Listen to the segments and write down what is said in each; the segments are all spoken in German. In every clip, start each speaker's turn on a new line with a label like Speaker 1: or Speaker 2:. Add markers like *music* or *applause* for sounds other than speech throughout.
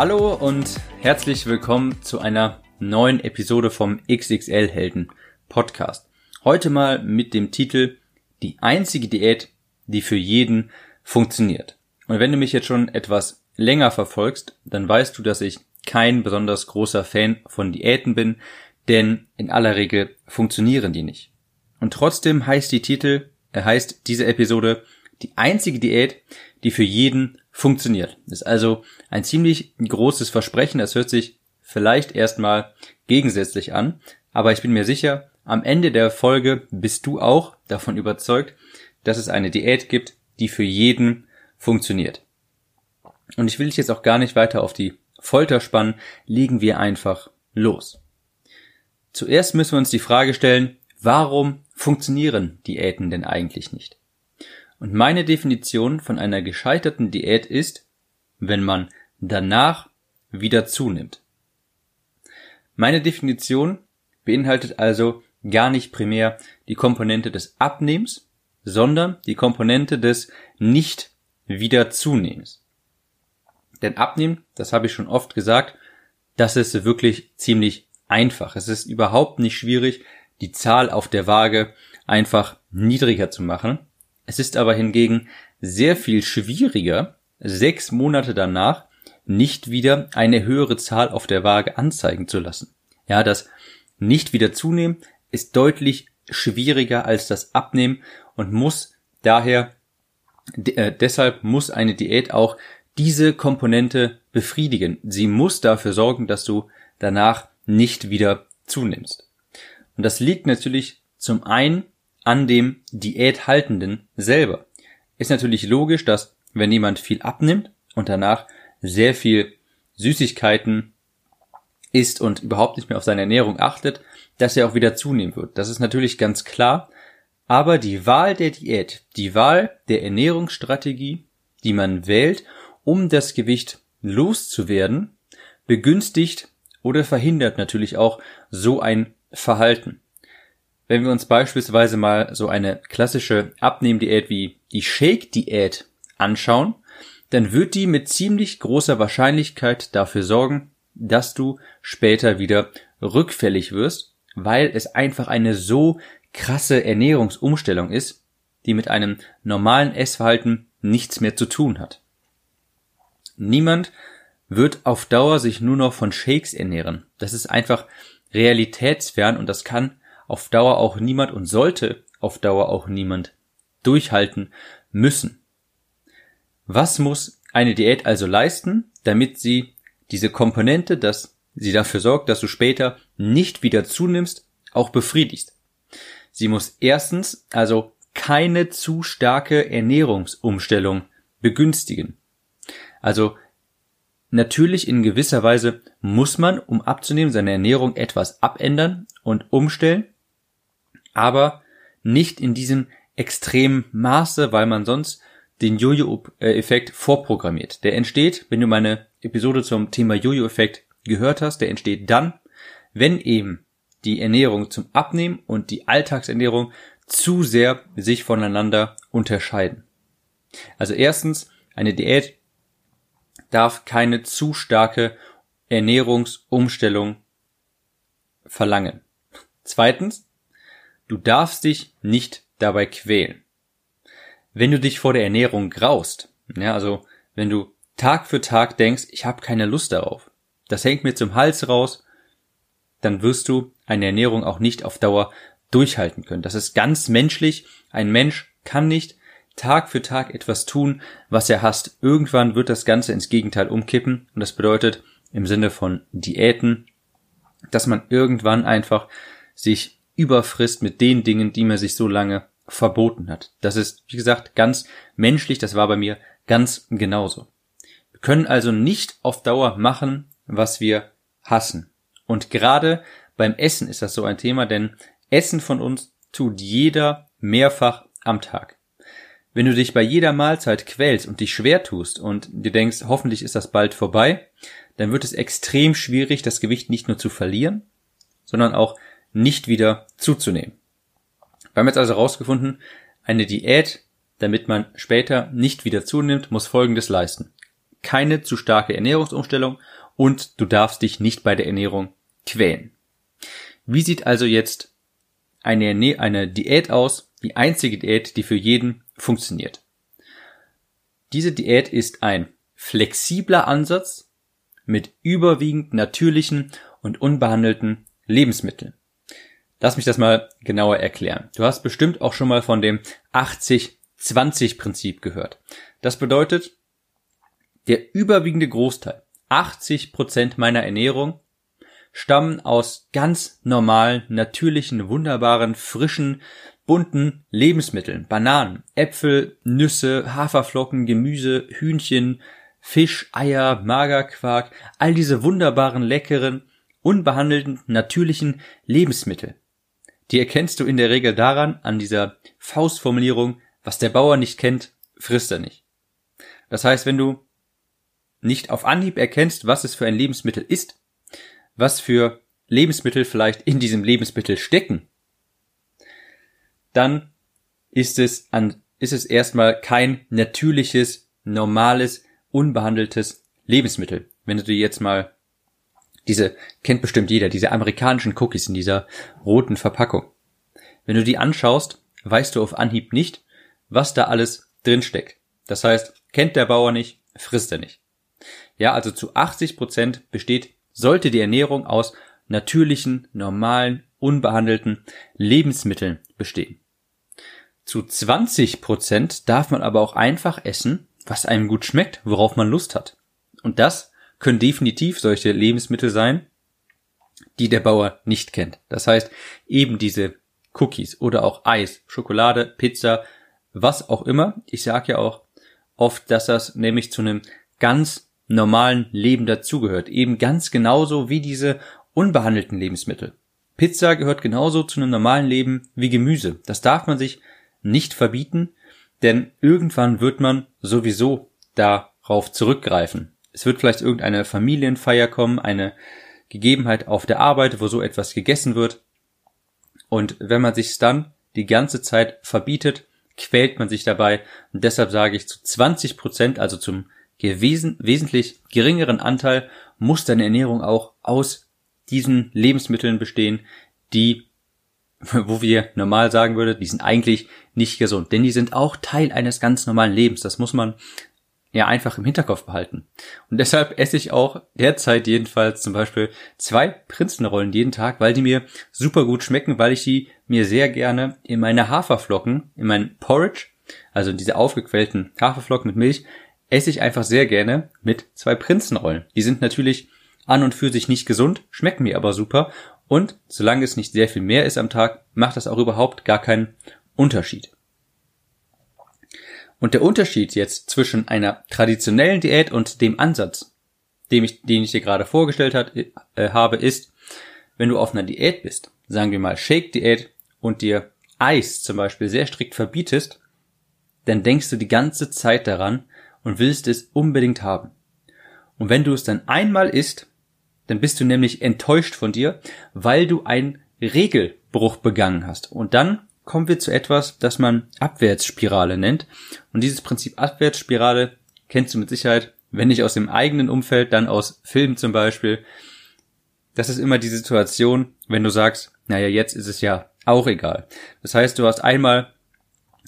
Speaker 1: Hallo und herzlich willkommen zu einer neuen Episode vom XXL Helden Podcast. Heute mal mit dem Titel Die einzige Diät, die für jeden funktioniert. Und wenn du mich jetzt schon etwas länger verfolgst, dann weißt du, dass ich kein besonders großer Fan von Diäten bin, denn in aller Regel funktionieren die nicht. Und trotzdem heißt die Titel, er heißt diese Episode die einzige Diät, die für jeden funktioniert. Ist also ein ziemlich großes Versprechen. Das hört sich vielleicht erstmal gegensätzlich an, aber ich bin mir sicher, am Ende der Folge bist du auch davon überzeugt, dass es eine Diät gibt, die für jeden funktioniert. Und ich will dich jetzt auch gar nicht weiter auf die Folter spannen, legen wir einfach los. Zuerst müssen wir uns die Frage stellen, warum funktionieren Diäten denn eigentlich nicht? Und meine Definition von einer gescheiterten Diät ist, wenn man danach wieder zunimmt. Meine Definition beinhaltet also gar nicht primär die Komponente des Abnehmens, sondern die Komponente des nicht wieder zunehmens. Denn Abnehmen, das habe ich schon oft gesagt, das ist wirklich ziemlich einfach. Es ist überhaupt nicht schwierig, die Zahl auf der Waage einfach niedriger zu machen. Es ist aber hingegen sehr viel schwieriger, sechs Monate danach nicht wieder eine höhere Zahl auf der Waage anzeigen zu lassen. Ja, das nicht wieder zunehmen ist deutlich schwieriger als das Abnehmen und muss daher, äh, deshalb muss eine Diät auch diese Komponente befriedigen. Sie muss dafür sorgen, dass du danach nicht wieder zunimmst. Und das liegt natürlich zum einen an dem Diäthaltenden selber. Ist natürlich logisch, dass wenn jemand viel abnimmt und danach sehr viel Süßigkeiten isst und überhaupt nicht mehr auf seine Ernährung achtet, dass er auch wieder zunehmen wird. Das ist natürlich ganz klar. Aber die Wahl der Diät, die Wahl der Ernährungsstrategie, die man wählt, um das Gewicht loszuwerden, begünstigt oder verhindert natürlich auch so ein Verhalten. Wenn wir uns beispielsweise mal so eine klassische Abnehmdiät wie die Shake-Diät anschauen, dann wird die mit ziemlich großer Wahrscheinlichkeit dafür sorgen, dass du später wieder rückfällig wirst, weil es einfach eine so krasse Ernährungsumstellung ist, die mit einem normalen Essverhalten nichts mehr zu tun hat. Niemand wird auf Dauer sich nur noch von Shakes ernähren. Das ist einfach realitätsfern und das kann auf Dauer auch niemand und sollte auf Dauer auch niemand durchhalten müssen. Was muss eine Diät also leisten, damit sie diese Komponente, dass sie dafür sorgt, dass du später nicht wieder zunimmst, auch befriedigst? Sie muss erstens also keine zu starke Ernährungsumstellung begünstigen. Also natürlich in gewisser Weise muss man, um abzunehmen, seine Ernährung etwas abändern und umstellen, aber nicht in diesem extremen Maße, weil man sonst den Jojo-Effekt vorprogrammiert. Der entsteht, wenn du meine Episode zum Thema Jojo-Effekt gehört hast, der entsteht dann, wenn eben die Ernährung zum Abnehmen und die Alltagsernährung zu sehr sich voneinander unterscheiden. Also erstens, eine Diät darf keine zu starke Ernährungsumstellung verlangen. Zweitens, Du darfst dich nicht dabei quälen. Wenn du dich vor der Ernährung graust, ja, also wenn du Tag für Tag denkst, ich habe keine Lust darauf, das hängt mir zum Hals raus, dann wirst du eine Ernährung auch nicht auf Dauer durchhalten können. Das ist ganz menschlich. Ein Mensch kann nicht Tag für Tag etwas tun, was er hasst. Irgendwann wird das Ganze ins Gegenteil umkippen und das bedeutet im Sinne von Diäten, dass man irgendwann einfach sich überfrisst mit den Dingen, die man sich so lange verboten hat. Das ist, wie gesagt, ganz menschlich, das war bei mir ganz genauso. Wir können also nicht auf Dauer machen, was wir hassen. Und gerade beim Essen ist das so ein Thema, denn Essen von uns tut jeder mehrfach am Tag. Wenn du dich bei jeder Mahlzeit quälst und dich schwer tust und dir denkst, hoffentlich ist das bald vorbei, dann wird es extrem schwierig, das Gewicht nicht nur zu verlieren, sondern auch nicht wieder zuzunehmen. Wir haben jetzt also herausgefunden, eine Diät, damit man später nicht wieder zunimmt, muss Folgendes leisten. Keine zu starke Ernährungsumstellung und du darfst dich nicht bei der Ernährung quälen. Wie sieht also jetzt eine, eine Diät aus, die einzige Diät, die für jeden funktioniert? Diese Diät ist ein flexibler Ansatz mit überwiegend natürlichen und unbehandelten Lebensmitteln. Lass mich das mal genauer erklären. Du hast bestimmt auch schon mal von dem 80-20-Prinzip gehört. Das bedeutet, der überwiegende Großteil, 80 Prozent meiner Ernährung, stammen aus ganz normalen, natürlichen, wunderbaren, frischen, bunten Lebensmitteln. Bananen, Äpfel, Nüsse, Haferflocken, Gemüse, Hühnchen, Fisch, Eier, Magerquark, all diese wunderbaren, leckeren, unbehandelten, natürlichen Lebensmittel. Die erkennst du in der Regel daran, an dieser Faustformulierung, was der Bauer nicht kennt, frisst er nicht. Das heißt, wenn du nicht auf Anhieb erkennst, was es für ein Lebensmittel ist, was für Lebensmittel vielleicht in diesem Lebensmittel stecken, dann ist es an, ist es erstmal kein natürliches, normales, unbehandeltes Lebensmittel. Wenn du dir jetzt mal diese kennt bestimmt jeder, diese amerikanischen Cookies in dieser roten Verpackung. Wenn du die anschaust, weißt du auf Anhieb nicht, was da alles drin steckt. Das heißt, kennt der Bauer nicht, frisst er nicht. Ja, also zu 80 Prozent besteht, sollte die Ernährung aus natürlichen, normalen, unbehandelten Lebensmitteln bestehen. Zu 20 Prozent darf man aber auch einfach essen, was einem gut schmeckt, worauf man Lust hat. Und das können definitiv solche Lebensmittel sein, die der Bauer nicht kennt. Das heißt, eben diese Cookies oder auch Eis, Schokolade, Pizza, was auch immer. Ich sage ja auch oft, dass das nämlich zu einem ganz normalen Leben dazugehört. Eben ganz genauso wie diese unbehandelten Lebensmittel. Pizza gehört genauso zu einem normalen Leben wie Gemüse. Das darf man sich nicht verbieten, denn irgendwann wird man sowieso darauf zurückgreifen. Es wird vielleicht irgendeine Familienfeier kommen, eine Gegebenheit auf der Arbeit, wo so etwas gegessen wird. Und wenn man sich dann die ganze Zeit verbietet, quält man sich dabei. Und deshalb sage ich zu 20 Prozent, also zum gewesen, wesentlich geringeren Anteil, muss deine Ernährung auch aus diesen Lebensmitteln bestehen, die, *laughs* wo wir normal sagen würde, die sind eigentlich nicht gesund. Denn die sind auch Teil eines ganz normalen Lebens. Das muss man ja einfach im Hinterkopf behalten. Und deshalb esse ich auch derzeit jedenfalls zum Beispiel zwei Prinzenrollen jeden Tag, weil die mir super gut schmecken, weil ich die mir sehr gerne in meine Haferflocken, in mein Porridge, also in diese aufgequellten Haferflocken mit Milch, esse ich einfach sehr gerne mit zwei Prinzenrollen. Die sind natürlich an und für sich nicht gesund, schmecken mir aber super und solange es nicht sehr viel mehr ist am Tag, macht das auch überhaupt gar keinen Unterschied. Und der Unterschied jetzt zwischen einer traditionellen Diät und dem Ansatz, den ich, den ich dir gerade vorgestellt hat, äh, habe, ist, wenn du auf einer Diät bist, sagen wir mal Shake-Diät und dir Eis zum Beispiel sehr strikt verbietest, dann denkst du die ganze Zeit daran und willst es unbedingt haben. Und wenn du es dann einmal isst, dann bist du nämlich enttäuscht von dir, weil du einen Regelbruch begangen hast. Und dann kommen wir zu etwas, das man Abwärtsspirale nennt. Und dieses Prinzip Abwärtsspirale kennst du mit Sicherheit, wenn nicht aus dem eigenen Umfeld, dann aus Filmen zum Beispiel. Das ist immer die Situation, wenn du sagst, naja, jetzt ist es ja auch egal. Das heißt, du hast einmal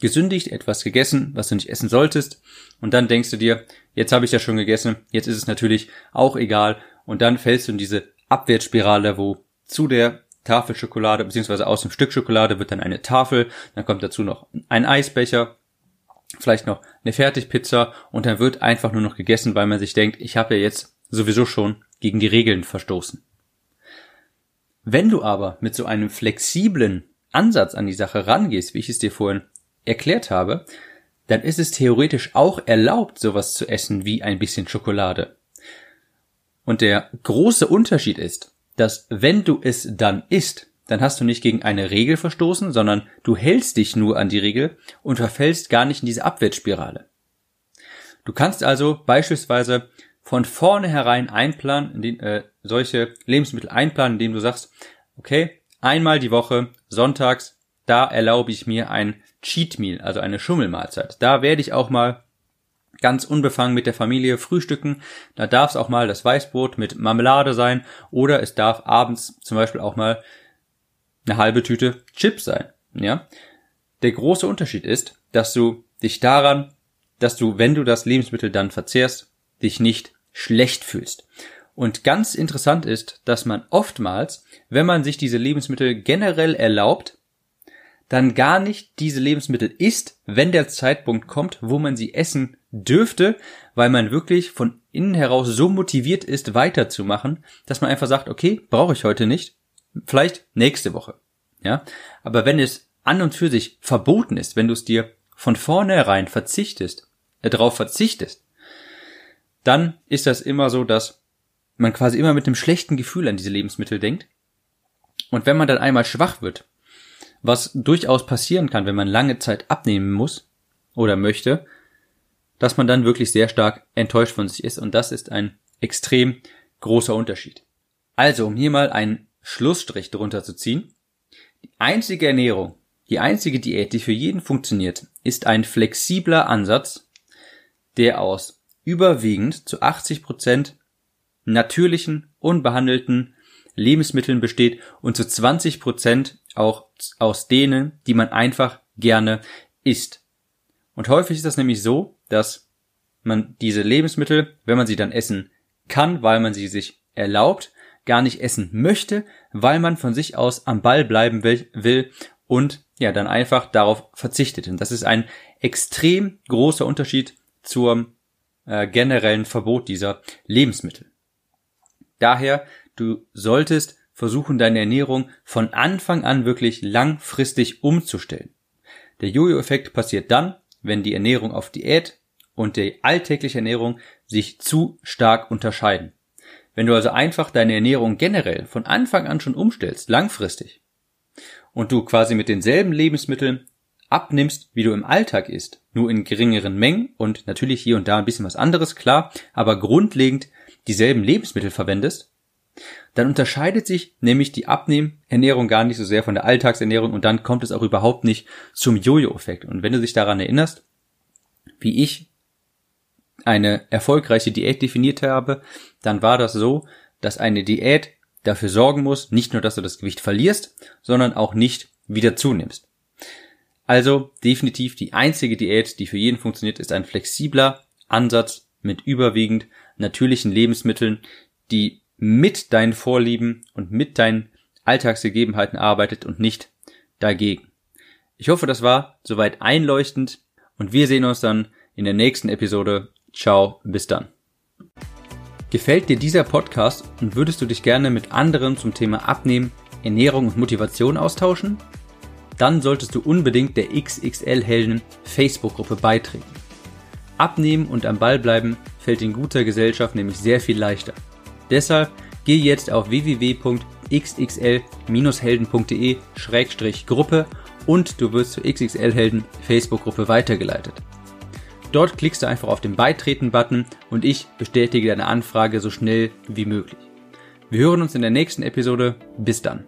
Speaker 1: gesündigt, etwas gegessen, was du nicht essen solltest, und dann denkst du dir, jetzt habe ich ja schon gegessen, jetzt ist es natürlich auch egal, und dann fällst du in diese Abwärtsspirale, wo zu der Tafel Schokolade, beziehungsweise aus dem Stück Schokolade wird dann eine Tafel, dann kommt dazu noch ein Eisbecher, vielleicht noch eine Fertigpizza und dann wird einfach nur noch gegessen, weil man sich denkt, ich habe ja jetzt sowieso schon gegen die Regeln verstoßen. Wenn du aber mit so einem flexiblen Ansatz an die Sache rangehst, wie ich es dir vorhin erklärt habe, dann ist es theoretisch auch erlaubt, sowas zu essen wie ein bisschen Schokolade. Und der große Unterschied ist, dass wenn du es dann isst, dann hast du nicht gegen eine Regel verstoßen, sondern du hältst dich nur an die Regel und verfällst gar nicht in diese Abwärtsspirale. Du kannst also beispielsweise von vornherein einplanen, indem, äh, solche Lebensmittel einplanen, indem du sagst, okay, einmal die Woche, sonntags, da erlaube ich mir ein Cheat Meal, also eine Schummelmahlzeit. Da werde ich auch mal ganz unbefangen mit der Familie frühstücken. Da darf es auch mal das Weißbrot mit Marmelade sein oder es darf abends zum Beispiel auch mal eine halbe Tüte Chips sein. Ja, der große Unterschied ist, dass du dich daran, dass du, wenn du das Lebensmittel dann verzehrst, dich nicht schlecht fühlst. Und ganz interessant ist, dass man oftmals, wenn man sich diese Lebensmittel generell erlaubt, dann gar nicht diese Lebensmittel isst, wenn der Zeitpunkt kommt, wo man sie essen dürfte, weil man wirklich von innen heraus so motiviert ist, weiterzumachen, dass man einfach sagt, okay, brauche ich heute nicht, vielleicht nächste Woche. Ja, aber wenn es an und für sich verboten ist, wenn du es dir von vornherein verzichtest, äh, darauf verzichtest, dann ist das immer so, dass man quasi immer mit einem schlechten Gefühl an diese Lebensmittel denkt. Und wenn man dann einmal schwach wird, was durchaus passieren kann, wenn man lange Zeit abnehmen muss oder möchte, dass man dann wirklich sehr stark enttäuscht von sich ist. Und das ist ein extrem großer Unterschied. Also, um hier mal einen Schlussstrich drunter zu ziehen. Die einzige Ernährung, die einzige Diät, die für jeden funktioniert, ist ein flexibler Ansatz, der aus überwiegend zu 80 Prozent natürlichen, unbehandelten Lebensmitteln besteht und zu 20 Prozent auch aus denen, die man einfach gerne isst. Und häufig ist das nämlich so, dass man diese Lebensmittel, wenn man sie dann essen kann, weil man sie sich erlaubt, gar nicht essen möchte, weil man von sich aus am Ball bleiben will und ja, dann einfach darauf verzichtet. Und das ist ein extrem großer Unterschied zur äh, generellen Verbot dieser Lebensmittel. Daher, du solltest versuchen, deine Ernährung von Anfang an wirklich langfristig umzustellen. Der Jojo-Effekt passiert dann, wenn die Ernährung auf Diät und die alltägliche Ernährung sich zu stark unterscheiden. Wenn du also einfach deine Ernährung generell von Anfang an schon umstellst, langfristig, und du quasi mit denselben Lebensmitteln abnimmst, wie du im Alltag isst, nur in geringeren Mengen und natürlich hier und da ein bisschen was anderes, klar, aber grundlegend dieselben Lebensmittel verwendest, dann unterscheidet sich nämlich die Abnehmernährung gar nicht so sehr von der Alltagsernährung und dann kommt es auch überhaupt nicht zum Jojo-Effekt. Und wenn du dich daran erinnerst, wie ich eine erfolgreiche Diät definiert habe, dann war das so, dass eine Diät dafür sorgen muss, nicht nur, dass du das Gewicht verlierst, sondern auch nicht wieder zunimmst. Also definitiv die einzige Diät, die für jeden funktioniert, ist ein flexibler Ansatz mit überwiegend natürlichen Lebensmitteln, die mit deinen Vorlieben und mit deinen Alltagsgegebenheiten arbeitet und nicht dagegen. Ich hoffe, das war soweit einleuchtend und wir sehen uns dann in der nächsten Episode. Ciao, bis dann. Gefällt dir dieser Podcast und würdest du dich gerne mit anderen zum Thema Abnehmen, Ernährung und Motivation austauschen? Dann solltest du unbedingt der XXL Helden Facebook-Gruppe beitreten. Abnehmen und am Ball bleiben fällt in guter Gesellschaft nämlich sehr viel leichter. Deshalb geh jetzt auf www.xxl-helden.de-gruppe und du wirst zur XXL Helden Facebook-Gruppe weitergeleitet. Dort klickst du einfach auf den Beitreten-Button und ich bestätige deine Anfrage so schnell wie möglich. Wir hören uns in der nächsten Episode. Bis dann.